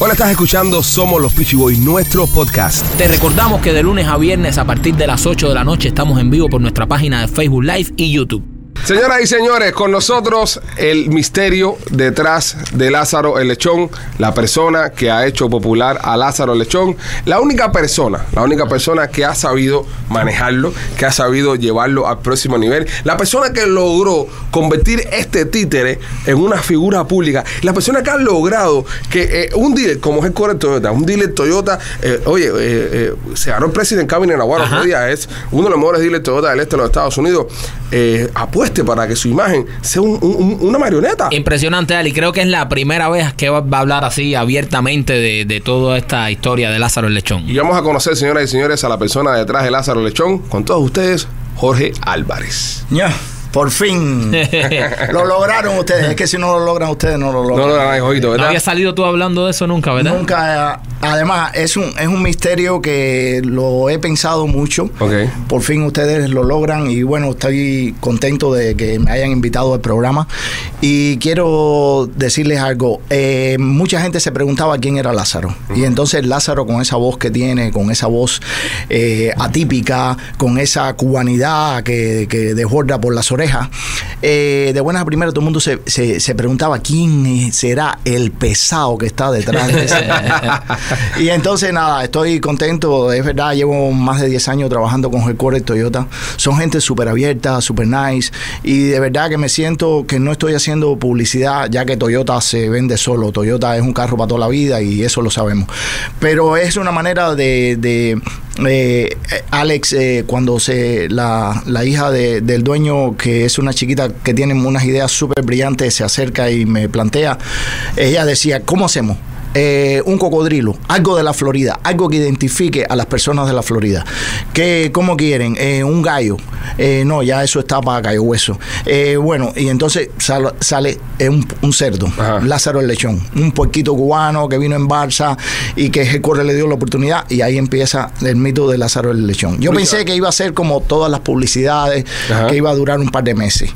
Hola, estás escuchando Somos los Peachy Boys, nuestro podcast. Te recordamos que de lunes a viernes a partir de las 8 de la noche estamos en vivo por nuestra página de Facebook Live y YouTube. Señoras y señores, con nosotros el misterio detrás de Lázaro el Lechón, la persona que ha hecho popular a Lázaro el Lechón, la única persona, la única persona que ha sabido manejarlo, que ha sabido llevarlo al próximo nivel, la persona que logró convertir este títere en una figura pública, la persona que ha logrado que eh, un dealer como es el Core Toyota, un dealer Toyota, eh, oye, eh, se ganó el President Cabinet en día, es uno de los mejores dealers Toyota del este de los Estados Unidos, eh, apueste para que su imagen sea un- un- una marioneta. Impresionante, Ali. Creo que es la primera vez que va va a hablar así abiertamente de, de toda esta historia de Lázaro el Lechón. Y vamos a conocer, señoras y señores, a la persona detrás de Lázaro Lechón, con todos ustedes, Jorge Álvarez. Ya, por fin. lo lograron ustedes. Es que si no lo logran ustedes, no lo No logran. lo dan ahí, Jorgito, No ¿verdad? había salido tú hablando de eso nunca, ¿verdad? Nunca. Además, es un, es un misterio que lo he pensado mucho. Ok. Por fin ustedes lo logran y bueno, estoy contento de que me hayan invitado al programa. Y quiero decirles algo. Eh, mucha gente se preguntaba quién era Lázaro. Y entonces Lázaro con esa voz que tiene, con esa voz eh, atípica, con esa cubanidad que, que desborda por las orejas, eh, de buenas a primeras todo el mundo se, se- se preguntaba quién será el pesado que está detrás de ese. y entonces nada, estoy contento, es verdad, llevo más de 10 años trabajando con Headquarters Toyota. Son gente súper abierta, súper nice y de verdad que me siento que no estoy haciendo publicidad ya que Toyota se vende solo. Toyota es un carro para toda la vida y eso lo sabemos. Pero es una manera de... de eh, Alex, eh, cuando se la, la hija de- del dueño, que es una chiquita que tiene unas ideas súper brillantes, se acerca y me plantea, ella decía, ¿cómo hacemos? Eh, un cocodrilo, algo de la Florida, algo que identifique a las personas de la Florida. ¿Qué, ¿Cómo quieren? Eh, un gallo. Eh, no, ya eso está para gallo hueso. Eh, bueno, y entonces sal- sale eh, un, un cerdo, Ajá. Lázaro el Lechón, un puerquito cubano que vino en Barça y que Headquarters le dio la oportunidad y ahí empieza el mito de Lázaro el Lechón. Yo Muy pensé bien. que iba a ser como todas las publicidades, Ajá. que iba a durar un par de meses.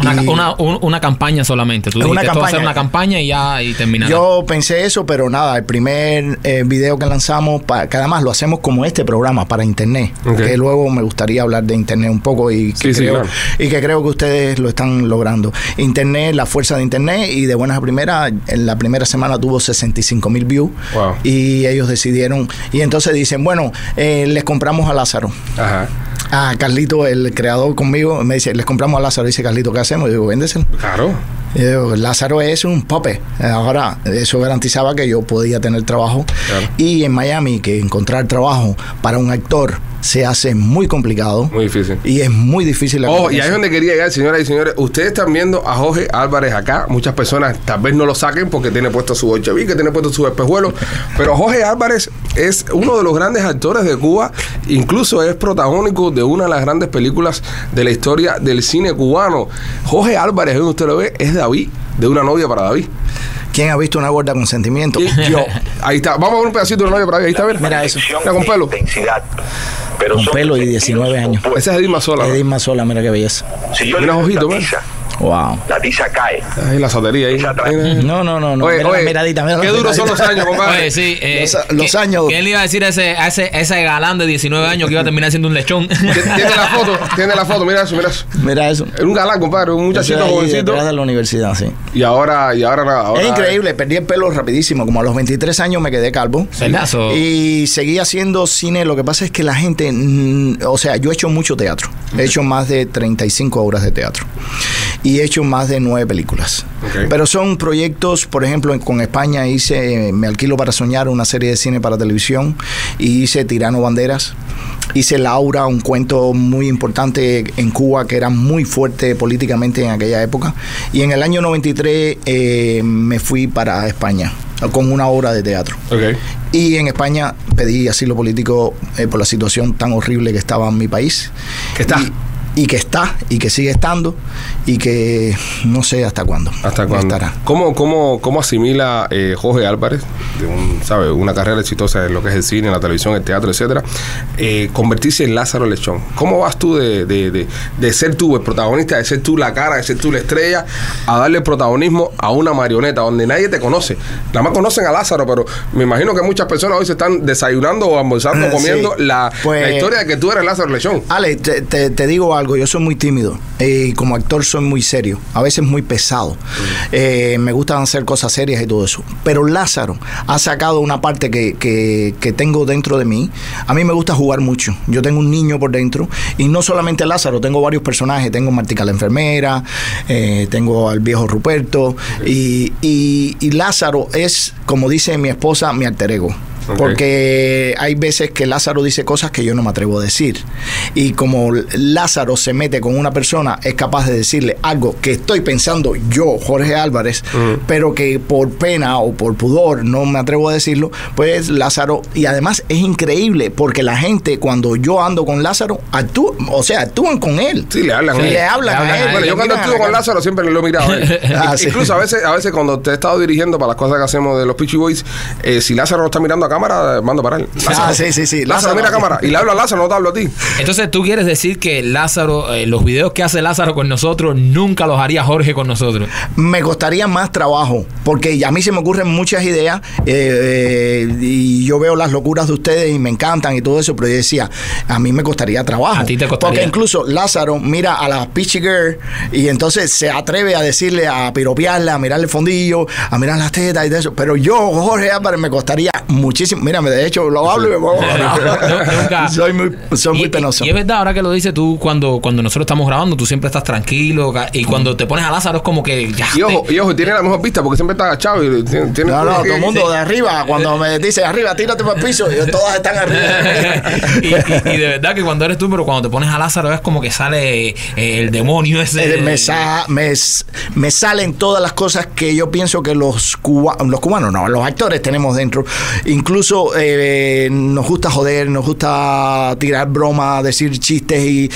Una, Y- una, un- una campaña solamente. Tú dijiste, una campaña. una campaña y ya y terminará. Yo pensé eso, pero nada, el primer eh, video que lanzamos, pa- que además lo hacemos como este programa para internet, que luego me gustaría hablar de internet un poco y que, Sí, sí, creo, claro. y que creo que ustedes lo están logrando. Internet, la fuerza de internet y de buenas a primeras, en la primera semana tuvo 65 mil views Wow. y ellos decidieron, y entonces dicen, bueno, eh, les compramos a Lázaro. Ajá. A Carlito, el creador conmigo, me dice, les compramos a Lázaro. Dice Carlito, ¿qué hacemos? Yo digo, véndeselo. Claro. Y digo, Lázaro es un pope. Ahora, eso garantizaba que yo podía tener trabajo. Claro. Y en Miami, que encontrar trabajo para un actor se hace muy complicado. Muy difícil. Y es muy difícil la Oh, y ahí es donde quería llegar, señoras y señores. Ustedes están viendo a Jorge Álvarez acá. Muchas personas tal vez no lo saquen porque tiene puesto su Bolchevique, que tiene puesto su espejuelo. Pero Jorge Álvarez es uno de los grandes actores de Cuba. Incluso es protagónico de una de las grandes películas de la historia del cine cubano. Jorge Álvarez, donde usted lo ve, es David, de una novia para David. ¿Quién ha visto una gorda con sentimiento? Yo. Ahí está. Vamos a ver un pedacito de una novia para David. Ahí está, a ver. Mira eso. Mira, con pelo. Intensidad. Pero Con son pelo y sentidos 19 años. opuestos. Esa es Edith Sola. ¿no? Edith Mazola, mira qué belleza. Si yo Mira, le Wow. la tiza cae. Ahí la sotería ahí. No, no, no, no. Oye, mira oye, la miradita, mira la qué duros son los años, compadre. Oye, sí. eh, Los- los ¿qué- años. ¿Qué le iba a decir a ese, a ese, a ese galán de 19 años que iba a terminar siendo un lechón? Tiene la foto, tiene la foto, mira eso, mira eso. Mira eso. Era un galán, compadre, un muchachito jovencito. de la universidad, sí. Y ahora, y ahora ahora- Es increíble, perdí el pelo rapidísimo. Como a los 23 años me quedé calvo. So- Y seguí haciendo cine. Lo que pasa es que la gente, mm, o sea, yo he hecho mucho teatro. He hecho más de 35 obras de teatro. Y he hecho más de nueve películas. Ok. Pero son proyectos, por ejemplo, con España hice Me alquilo para soñar, una serie de cine para televisión. Y hice Tirano Banderas. Hice Laura, un cuento muy importante en Cuba que era muy fuerte políticamente en aquella época. Y en el año 93 eh, me fui para España con una obra de teatro. Ok. Y en España pedí asilo político eh, por la situación tan horrible que estaba en mi país. Que está. Y, y que está, y que sigue estando, y que no sé hasta cuándo. ¿Hasta cuándo? estará. ¿Cómo, cómo, cómo asimila eh, Jorge Álvarez de un, ¿sabe? una carrera exitosa en lo que es el cine, la televisión, el teatro, etcétera, eh, convertirse en Lázaro Lechón. ¿Cómo vas tú de, de, de, de ser tú el protagonista, de ser tú la cara, de ser tú la estrella, a darle protagonismo a una marioneta donde nadie te conoce? Nada más conocen a Lázaro, pero me imagino que muchas personas hoy se están desayunando o almorzando, comiendo sí. la, Pues- la historia de que tú eres Lázaro Lechón. Ale, te, te- te digo algo, yo soy muy tímido eh, y como actor soy muy serio, a veces muy pesado. Eh, me gustan hacer cosas serias y todo eso. Pero Lázaro ha sacado una parte que, que- que tengo dentro de mí. A mí me gusta jugar mucho. Yo tengo un niño por dentro y no solamente Lázaro, tengo varios personajes. Tengo Martica la enfermera, eh, tengo al viejo Ruperto y, y- y Lázaro es, como dice mi esposa, mi alter ego. Porque hay veces que Lázaro dice cosas que yo no me atrevo a decir. Y como Lázaro se mete con una persona, es capaz de decirle algo que estoy pensando yo, Jorge Álvarez, pero que por pena o por pudor no me atrevo a decirlo, pues Lázaro, y además es increíble porque la gente cuando yo ando con Lázaro, actúa, o sea, actúan con él. Sí, le hablan. él. le hablan, le hablan a él. Bueno, le yo cuando estuve con. Lázaro siempre lo he mirado. a él. Ah, sí. Incluso a veces, a veces cuando te he estado dirigiendo para las cosas que hacemos de los Pitchy Boys, eh, si Lázaro está mirando a cámara, mando para él. Lázaro, Ah, sí, sí, sí. Lázaro, Lázaro- mira cámara. Y le hablo a Lázaro, no te hablo a ti. Entonces tú quieres decir que Lázaro, eh, los videos que hace Lázaro con nosotros, nunca los haría Jorge con nosotros. me costaría más trabajo, porque a mí se me ocurren muchas ideas eh, eh, y yo veo las locuras de ustedes y me encantan y todo eso, pero yo decía, a mí me costaría trabajo. A ti te costaría. Porque incluso Lázaro mira a la Peachy Girl y entonces se atreve a decirle, a piropearla, a mirarle el fondillo, a mirar las tetas y de eso, pero yo, Jorge Álvarez, me costaría muchísimo. Mírame, de hecho, lo hablo y me pongo- Nunca. Soy muy, soy muy Y- penoso. Y, es verdad, ahora que lo dices tú, cuando, cuando nosotros estamos grabando, tú siempre estás tranquilo. Y cuando te pones a Lázaro es como que ya. Y ojo, te- y ojo, tiene la mejor vista porque siempre está agachado y tiene, tiene No, no, que- todo el mundo de arriba, cuando me dice arriba, tírate para el piso, y todas están arriba. y, y- y de verdad que cuando eres tú, pero cuando te pones a Lázaro es como que sale eh, el demonio ese. Eh, me, sa- me me salen todas las cosas que yo pienso que los, cuba- los cubanos, no, los actores tenemos dentro. Incluso eh, nos gusta joder, nos gusta tirar bromas, decir chistes y,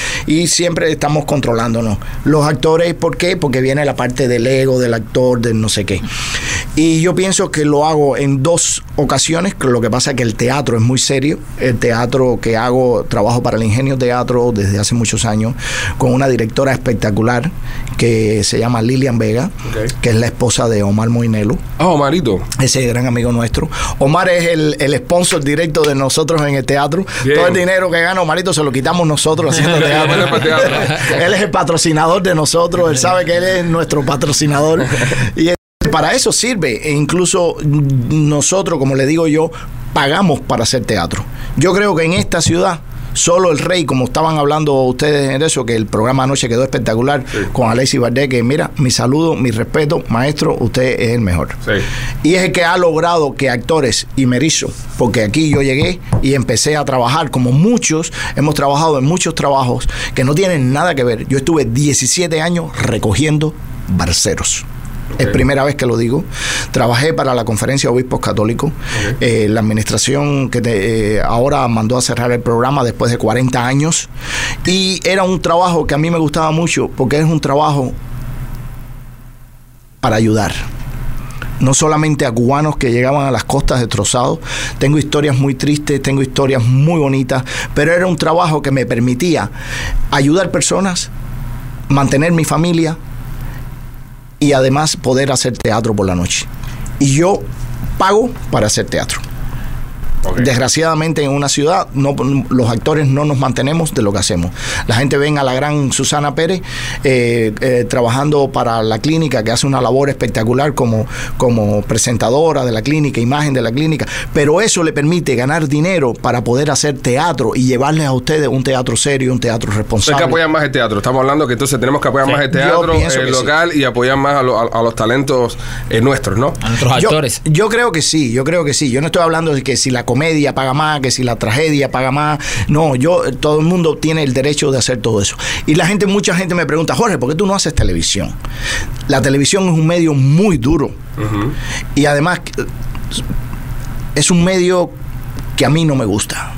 siempre estamos controlándonos. Los actores, ¿por qué? Porque viene la parte del ego del actor, del no sé qué. Y yo pienso que lo hago en dos ocasiones, lo que pasa es que el teatro es muy serio. El teatro que hago, trabajo para el Ingenio Teatro desde hace muchos años, con una directora espectacular que se llama Lilian Vega, que es la esposa de Omar Moinelo, Oh, Marito. ese gran amigo nuestro. Omar es el, el sponsor directo de nosotros en el teatro. Bien. Todo el dinero que gana Omarito se lo quitamos nosotros haciendo teatro. él es el patrocinador de nosotros, él sabe que él es nuestro patrocinador. Y para eso sirve. E incluso nosotros, como le digo yo, pagamos para hacer teatro. Yo creo que en esta ciudad solo el rey, como estaban hablando ustedes en eso, que el programa anoche quedó espectacular con Alexis Valdés, que mira, mi saludo, mi respeto, maestro, usted es el mejor. Sí. Y es el que ha logrado que actores, y me erizo, porque aquí yo llegué y empecé a trabajar, como muchos, hemos trabajado en muchos trabajos que no tienen nada que ver. Yo estuve 17 años recogiendo barceros. Es primera vez que lo digo. Trabajé para la Conferencia de Obispos Católicos. Eh, la administración que te- eh, ahora mandó a cerrar el programa después de 40 años. Y era un trabajo que a mí me gustaba mucho porque es un trabajo para ayudar no solamente a cubanos que llegaban a las costas destrozados. Tengo historias muy tristes, tengo historias muy bonitas, pero era un trabajo que me permitía ayudar personas, mantener mi familia y además poder hacer teatro por la noche. Y yo pago para hacer teatro. Desgraciadamente en una ciudad no, los actores no nos mantenemos de lo que hacemos. La gente ven a la gran Susana Pérez eh, eh, trabajando para la clínica, que hace una labor espectacular como, como presentadora de la clínica, imagen de la clínica, pero eso le permite ganar dinero para poder hacer teatro y llevarles a ustedes un teatro serio, un teatro Hay responsable. que apoyar más el teatro. Estamos hablando que entonces tenemos que apoyar Sí. más el teatro eh, sí. local y apoyar más a, lo- a- a los talentos eh, nuestros, ¿no? A nuestros Yo- actores. Yo, creo que sí, yo creo que sí. Yo no estoy hablando de que si la comedia paga más, que si la tragedia paga más. No, yo, todo el mundo tiene el derecho de hacer todo eso. Y la gente, mucha gente me pregunta, Jorge, ¿por qué tú no haces televisión? La televisión es un medio muy duro. Y además, es un medio que a mí no me gusta.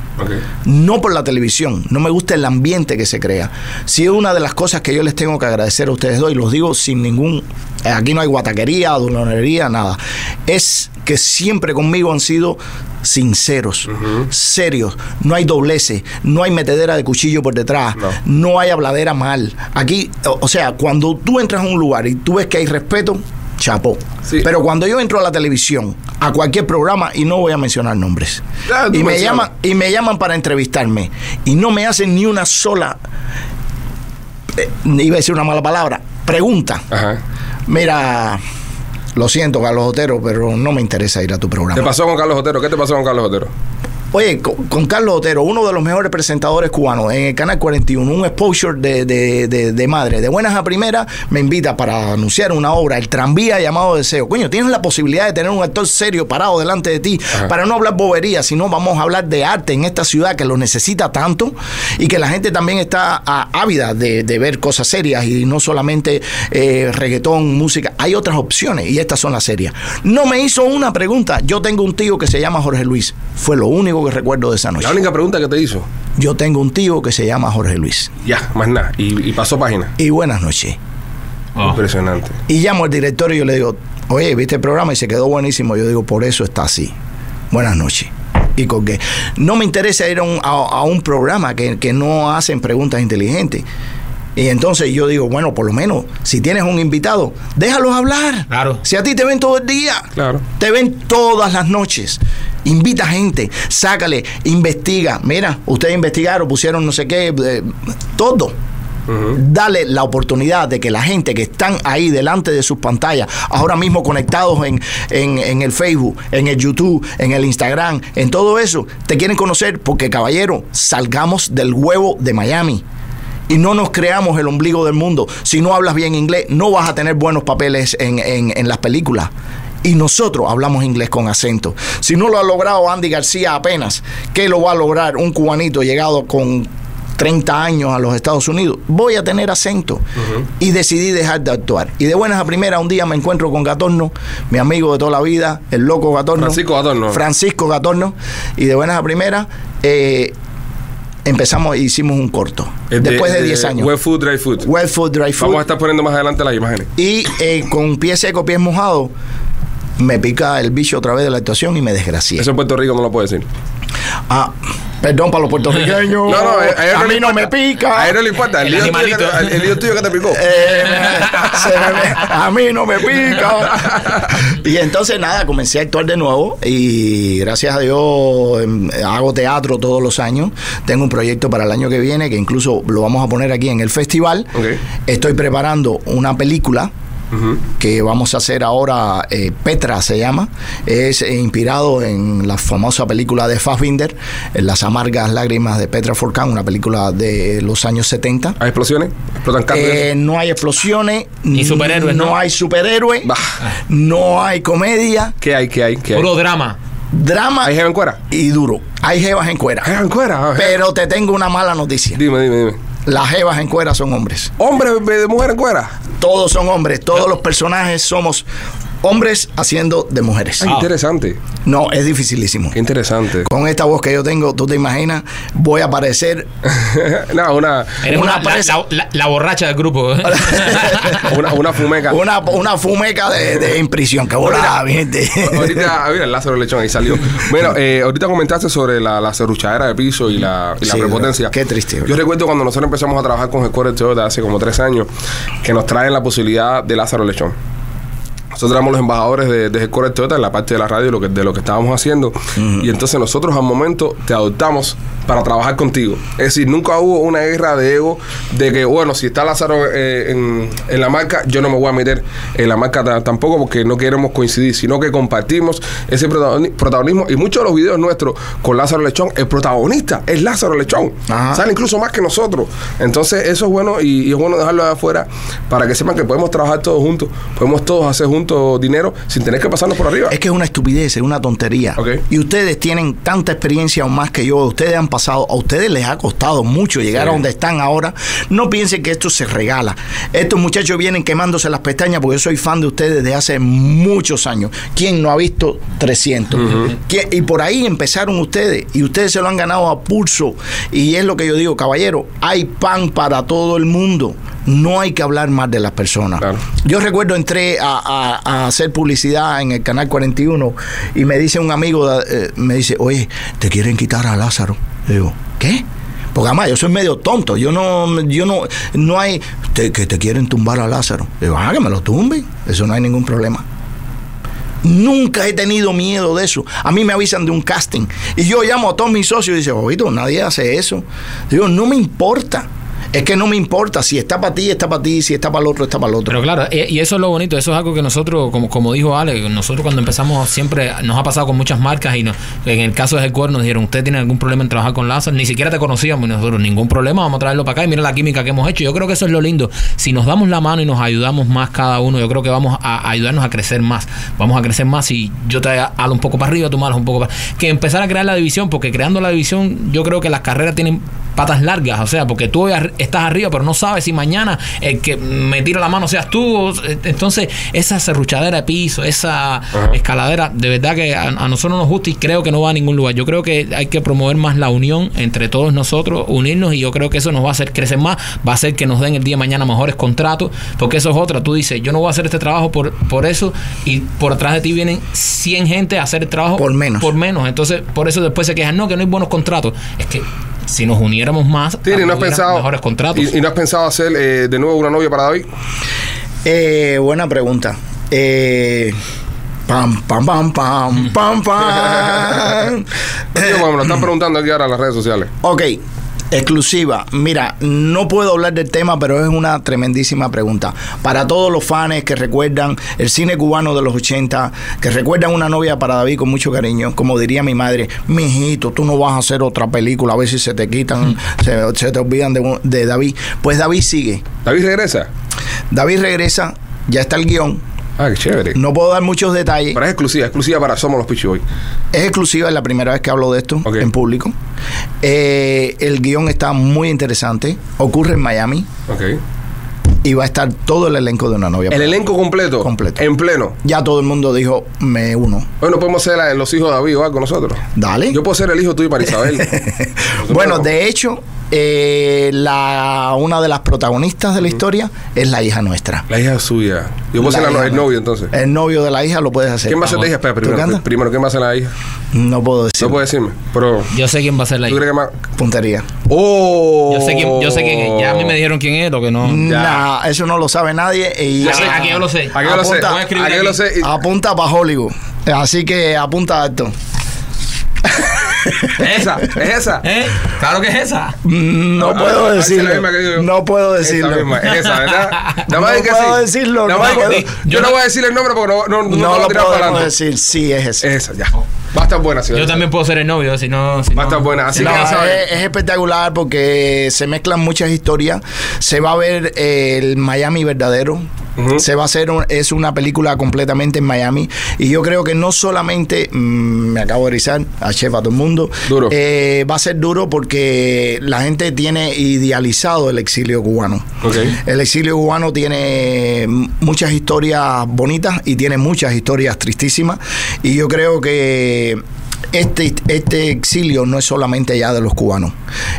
No por la televisión, no me gusta el ambiente que se crea. Si es una de las cosas que yo les tengo que agradecer a ustedes dos, y los digo sin ningún, eh, aquí no hay guataquería, dolonería, nada, es que siempre conmigo han sido sinceros, serios, no hay dobleces, no hay metedera de cuchillo por detrás, No. no, hay habladera mal. Aquí, o, o sea, cuando tú entras a un lugar y tú ves que hay respeto, chapó. Sí. Pero cuando yo entro a la televisión, a cualquier programa, y no voy a mencionar nombres, y me, llaman, y me llaman para entrevistarme, y no me hacen ni una sola, eh, iba a decir una mala palabra, pregunta. Ajá. Mira, lo siento, Carlos Otero, pero no me interesa ir a tu ¿Qué programa. pasó con Carlos Otero? ¿Qué te pasó con Carlos Otero? Oye, con, con Carlos Otero, uno de los mejores presentadores cubanos en el Canal 41, un exposure de, de- de- de madre. De buenas a primeras, me invita para anunciar una obra, El tranvía llamado Deseo. Coño, tienes la posibilidad de tener un actor serio parado delante de ti Ajá. para no hablar bobería, sino vamos a hablar de arte en esta ciudad que lo necesita tanto y que la gente también está ah, ávida de, de ver cosas serias y no solamente eh, reggaetón, música. Hay otras opciones y estas son las serias. No me hizo una pregunta. Yo tengo un tío que se llama Jorge Luis. Fue lo único que recuerdo de esa noche. La única pregunta que te hizo. Yo tengo un tío que se llama Jorge Luis. Ya, más nada. Y, y pasó página. Y buenas noches. Oh. Impresionante. Y llamo al director y yo le digo, oye, ¿viste el programa? Y se quedó buenísimo. Yo digo, por eso está así. Buenas noches. Y colgué. No me interesa ir a un, a- a un programa que, que no hacen preguntas inteligentes. Y entonces yo digo, bueno, por lo menos, si tienes un invitado, déjalos hablar. Claro. Si a ti te ven todo el día, Claro. te ven todas las noches. Invita gente, sácale, investiga. Mira, ustedes investigaron, pusieron no sé qué, eh, todo. Dale la oportunidad de que la gente que están ahí delante de sus pantallas, ahora mismo conectados en, en- en el Facebook, en el YouTube, en el Instagram, en todo eso, te quieren conocer porque, caballero, salgamos del huevo de Miami. Y no nos creamos el ombligo del mundo. Si no hablas bien inglés, no vas a tener buenos papeles en, en- en las películas. Y nosotros hablamos inglés con acento. Si no lo ha logrado Andy García apenas, ¿qué lo va a lograr un cubanito llegado con 30 años a los Estados Unidos? Voy a tener acento. Y decidí dejar de actuar. Y de buenas a primeras, un día me encuentro con Gatorno, mi amigo de toda la vida, el loco Gatorno. Francisco Gatorno. Francisco Gatorno. Y de buenas a primeras, eh, empezamos e hicimos un corto. Es Después de 10 años. Wet food, dry food. Dry Food. Vamos a estar poniendo más adelante las imágenes. Y eh, con pie seco, pies mojados, me pica el bicho otra vez de la actuación y me desgracié. Eso en Puerto Rico no lo puede decir. Ah, perdón para los puertorriqueños. No, no, a, a él a no mí le no importa. me pica. A él no le importa. El, El lío tuyo, que te, el, el lío tuyo que te picó. Eh, a mí no me pica. Y entonces nada, comencé a actuar de nuevo y gracias a Dios em, hago teatro todos los años. Tengo un proyecto para el año que viene que incluso lo vamos a poner aquí en el festival. Estoy preparando una película Que vamos a hacer ahora, eh, Petra se llama, es eh, inspirado en la famosa película de Fassbinder, en Las amargas lágrimas de Petra Forcan, una película de los años 70. ¿Hay explosiones? ¿Explotan? Eh, no hay explosiones, Ni superhéroes, no, ¿no? hay superhéroes, Bah. no hay comedia, ¿Qué hay? ¿Qué hay? ¿Qué hay? Puro drama. drama ¿Hay jeva en cuera? y duro. Hay jevas en cuera. ¿Hay jeva en cuera? Pero te tengo una mala noticia. Dime, dime, dime. Las jevas en cuera son hombres. ¿Hombre de mujer en cuera? Todos son hombres. Todos los personajes somos hombres haciendo de mujeres. Ah. interesante. No, es dificilísimo. Qué interesante. Con esta voz que yo tengo, tú te imaginas, voy a aparecer no, una, Eres Una una, la, presa. la- la- la borracha del grupo. una, una fumeca. una, una fumeca de, de en prisión. Que mi gente. Ahorita, ah, mira, el Lázaro Lechón ahí salió. Bueno, eh, ahorita comentaste sobre la, la serruchadera de piso y la, y la Sí, prepotencia. qué triste, Yo recuerdo cuando nosotros empezamos a trabajar con Headquarter Toyota hace como tres años, que nos traen la posibilidad de Lázaro Lechón. Nosotros éramos los embajadores de, de Headquarter Toyota en la parte de la radio lo que, de lo que estábamos haciendo. Y entonces nosotros al momento te adoptamos para trabajar contigo. Es decir, nunca hubo una guerra de ego de que, bueno, si está Lázaro eh, en, en la marca, yo no me voy a meter en la marca ta- tampoco porque no queremos coincidir, sino que compartimos ese protagoni- protagonismo. Y muchos de los videos nuestros con Lázaro Lechón, el protagonista es Lázaro Lechón. Ajá. Sale incluso más que nosotros. Entonces, eso es bueno y, y es bueno dejarlo de afuera para que sepan que podemos trabajar todos juntos, podemos todos hacer juntos tanto dinero sin tener que pasarnos por arriba. Es que es una estupidez, es una tontería. Y ustedes tienen tanta experiencia o más que yo, ustedes han pasado, a ustedes les ha costado mucho llegar Sí. a donde están ahora. No piensen que esto se regala. Estos muchachos vienen quemándose las pestañas porque yo soy fan de ustedes desde hace muchos años. ¿Quién no ha visto 300? ¿Quién- Y por ahí empezaron ustedes y ustedes se lo han ganado a pulso. Y es lo que yo digo, caballero, hay pan para todo el mundo. No hay que hablar más de las personas. Claro. Yo recuerdo entré a, a- a hacer publicidad en el canal 41 y me dice un amigo, eh, me dice, oye, te quieren quitar a Lázaro. Le digo, ¿qué? Porque además yo soy medio tonto, yo no, yo no, no hay, que te quieren tumbar a Lázaro. Le digo, ah, que me lo tumben, eso no hay ningún problema. Nunca he tenido miedo de eso. A mí me avisan de un casting y yo llamo a todos mis socios y dicen, oído, nadie hace eso. Digo, no me importa. Es que no me importa. Si está para ti, está para ti. Si está para el otro, está para el otro. Pero claro, eh, y eso es lo bonito, eso es algo que nosotros, como, como dijo Ale, nosotros cuando empezamos siempre nos ha pasado con muchas marcas y nos, en el caso de Headquarter nos dijeron, ¿usted tiene algún problema en trabajar con Lázaro? Ni siquiera te conocíamos y nosotros, ningún problema, vamos a traerlo para acá y mira la química que hemos hecho. Yo creo que eso es lo lindo. Si nos damos la mano y nos ayudamos más cada uno, yo creo que vamos a ayudarnos a crecer más. Vamos a crecer más y yo te halo un poco para arriba, tú me un poco para... Que empezar a crear la división, porque creando la división yo creo que las carreras tienen patas largas, o sea, porque tú estás arriba, pero no sabes si mañana el que me tira la mano seas tú. o- Entonces, esa serruchadera de piso, esa escaladera, de verdad que a, a nosotros nos gusta y creo que no va a ningún lugar. Yo creo que hay que promover más la unión entre todos nosotros, unirnos y yo creo que eso nos va a hacer crecer más, va a hacer que nos den el día de mañana mejores contratos, porque eso es otra. Tú dices, yo no voy a hacer este trabajo por, por eso y por atrás de ti vienen 100 gente a hacer el trabajo Por menos. Por menos. Entonces, por eso después se quejan, no, que no hay buenos contratos. Es que si nos uniéramos más, Tini, ¿no has hubiera pensado, mejores contratos. y, y no has pensado hacer eh, de nuevo una novia para David? Eh, buena pregunta. Eh, pam, pam, pam, pam, pam, pam. Me lo están preguntando aquí ahora en las redes sociales. Ok, exclusiva. Mira, no puedo hablar del tema, pero es una tremendísima pregunta. Para todos los fans que recuerdan el cine cubano de los 80, que recuerdan una novia para David con mucho cariño, como diría mi madre, mijito, tú no vas a hacer otra película, a ver si se te quitan, se, se te olvidan de, de David. Pues David sigue. ¿David regresa? David regresa, ya está el guion. Ah, qué chévere. No puedo dar muchos detalles. Pero es exclusiva, exclusiva para Somos los Pichi hoy. Es exclusiva, es la primera vez que hablo de esto en público. Eh, el guion está muy interesante. Ocurre en Miami Ok. y va a estar todo el elenco de una novia. El elenco completo. Completo. En pleno. Ya todo el mundo dijo, me uno. Hoy no podemos ser los hijos de David o algo nosotros. Dale. Yo puedo ser el hijo tuyo para Isabel. bueno, de hecho, eh, la, una de las protagonistas de la historia es la hija nuestra. La hija suya. Yo puedo ser el nuestra. novio entonces. El novio de la hija lo puedes hacer. ¿Quién va a ser la hija? Espera, primero, primero, ¿quién va a ser la hija? No puedo decir. No puedes decirme. Pero, Yo sé quién va a ser la ¿tú hija. crees que más? Puntería. ¡Oh! Yo sé quién, yo sé quién es. Ya a mí me dijeron quién es, lo que no. Nah, eso no lo sabe nadie. Y sé, aquí yo lo sé. Aquí yo lo sé. Aquí yo lo sé. y- Apunta para Hollywood. Así que apunta alto. Esa, es esa. ¿Eh? Claro que es esa. No Ah, puedo ah, esa es la decirlo. misma que digo yo. No puedo Esa decirlo. misma, esa, ¿verdad? Nada No que puedo sí. decirlo, Nada no que puedo. Yo no voy a decir el nombre porque no, no, no, No, lo podemos decir. Sí, es esa, ya. Va a estar buena, señor. Yo también puedo ser el novio, si no. Si Va a no- estar buena, así si No, que es, es espectacular porque se mezclan muchas historias. Se va a ver el Miami verdadero. Se va a hacer, un- es una película completamente en Miami. Y yo creo que no solamente, mm, me acabo de rizar, a chef a todo el mundo, Duro. eh, va a ser duro porque la gente tiene idealizado el exilio cubano. El exilio cubano tiene muchas historias bonitas y tiene muchas historias tristísimas. Y yo creo que este, este exilio no es solamente ya de los cubanos.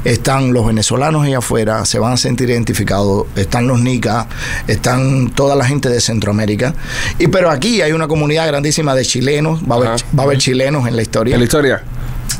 Están los venezolanos allá afuera, se van a sentir identificados. Están los nicas, están toda la gente de Centroamérica. Y pero aquí hay una comunidad grandísima de chilenos. Va a haber, va a haber chilenos en la historia. En la historia.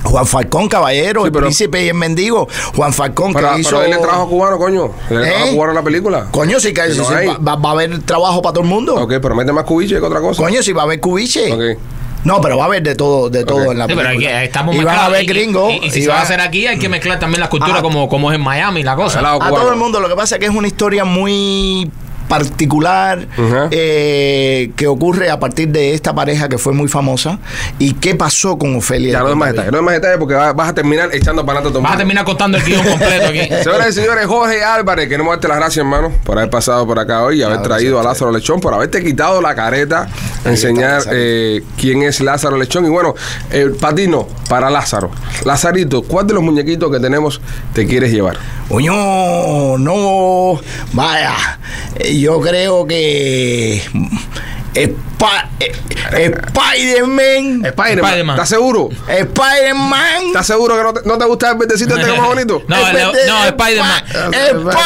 Juan Falcón, caballero, Sí, el pero- príncipe y el mendigo. Juan Falcón, Pero, que hizo. pero dile trabajo cubano, coño. Dile ¿Eh? trabajo cubano en la película. Coño, sí que no sí, va, va- a haber trabajo para todo el mundo. Ok, pero mete más cubiche que otra cosa. Coño, si va a haber cubiche. Ok. No, pero va a haber de todo, de todo en la Sí, pero película. aquí estamos y van a haber gringos. Y, y si y va a hacer aquí, hay que mezclar también la cultura Ah. como, como es en Miami, la cosa. A todo el mundo. Lo que pasa es que es una historia muy particular eh, que ocurre a partir de esta pareja que fue muy famosa y qué pasó con Ofelia. Ya no es más detalles, no es más detalles porque va- vas a terminar echando para adelante Vas a terminar contando el guion completo aquí. Señoras y señores, Jorge Álvarez, queremos darte las gracias, hermano, por haber pasado por acá hoy y haber traído a a Lázaro Lechón, por haberte quitado la careta, enseñar Lázaro. eh, quién es Lázaro Lechón. Y bueno, eh, Patino, para Lázaro. Lazarito, ¿cuál de los muñequitos que tenemos te quieres llevar? Coño, no, vaya, yo creo que eh, Spider-Man, Spider-Man. Spider-Man. ¿Estás seguro? Spider-Man, ¿Estás seguro que no te, no te gusta el verdecito este que es más bonito? No, no, Spider-Man. Spider-Man.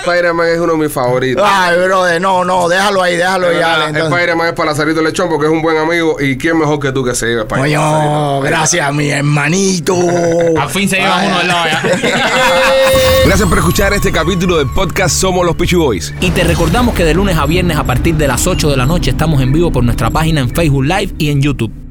Spider-Man es uno de mis favoritos. Ay, brother, no, no, déjalo ahí, déjalo entonces. Spider-Man es para Lazarito Lechón porque es un buen amigo y quién mejor que tú que se lleve Spider-Man. Coño, gracias, mi hermanito. Al fin se llevan uno del lado ya. Gracias por escuchar este capítulo del podcast Somos los Peachy Boys. Y te recordamos que de lunes a viernes a partir de las 8 de la noche estamos en vivo por nuestra página en Facebook Live y en YouTube.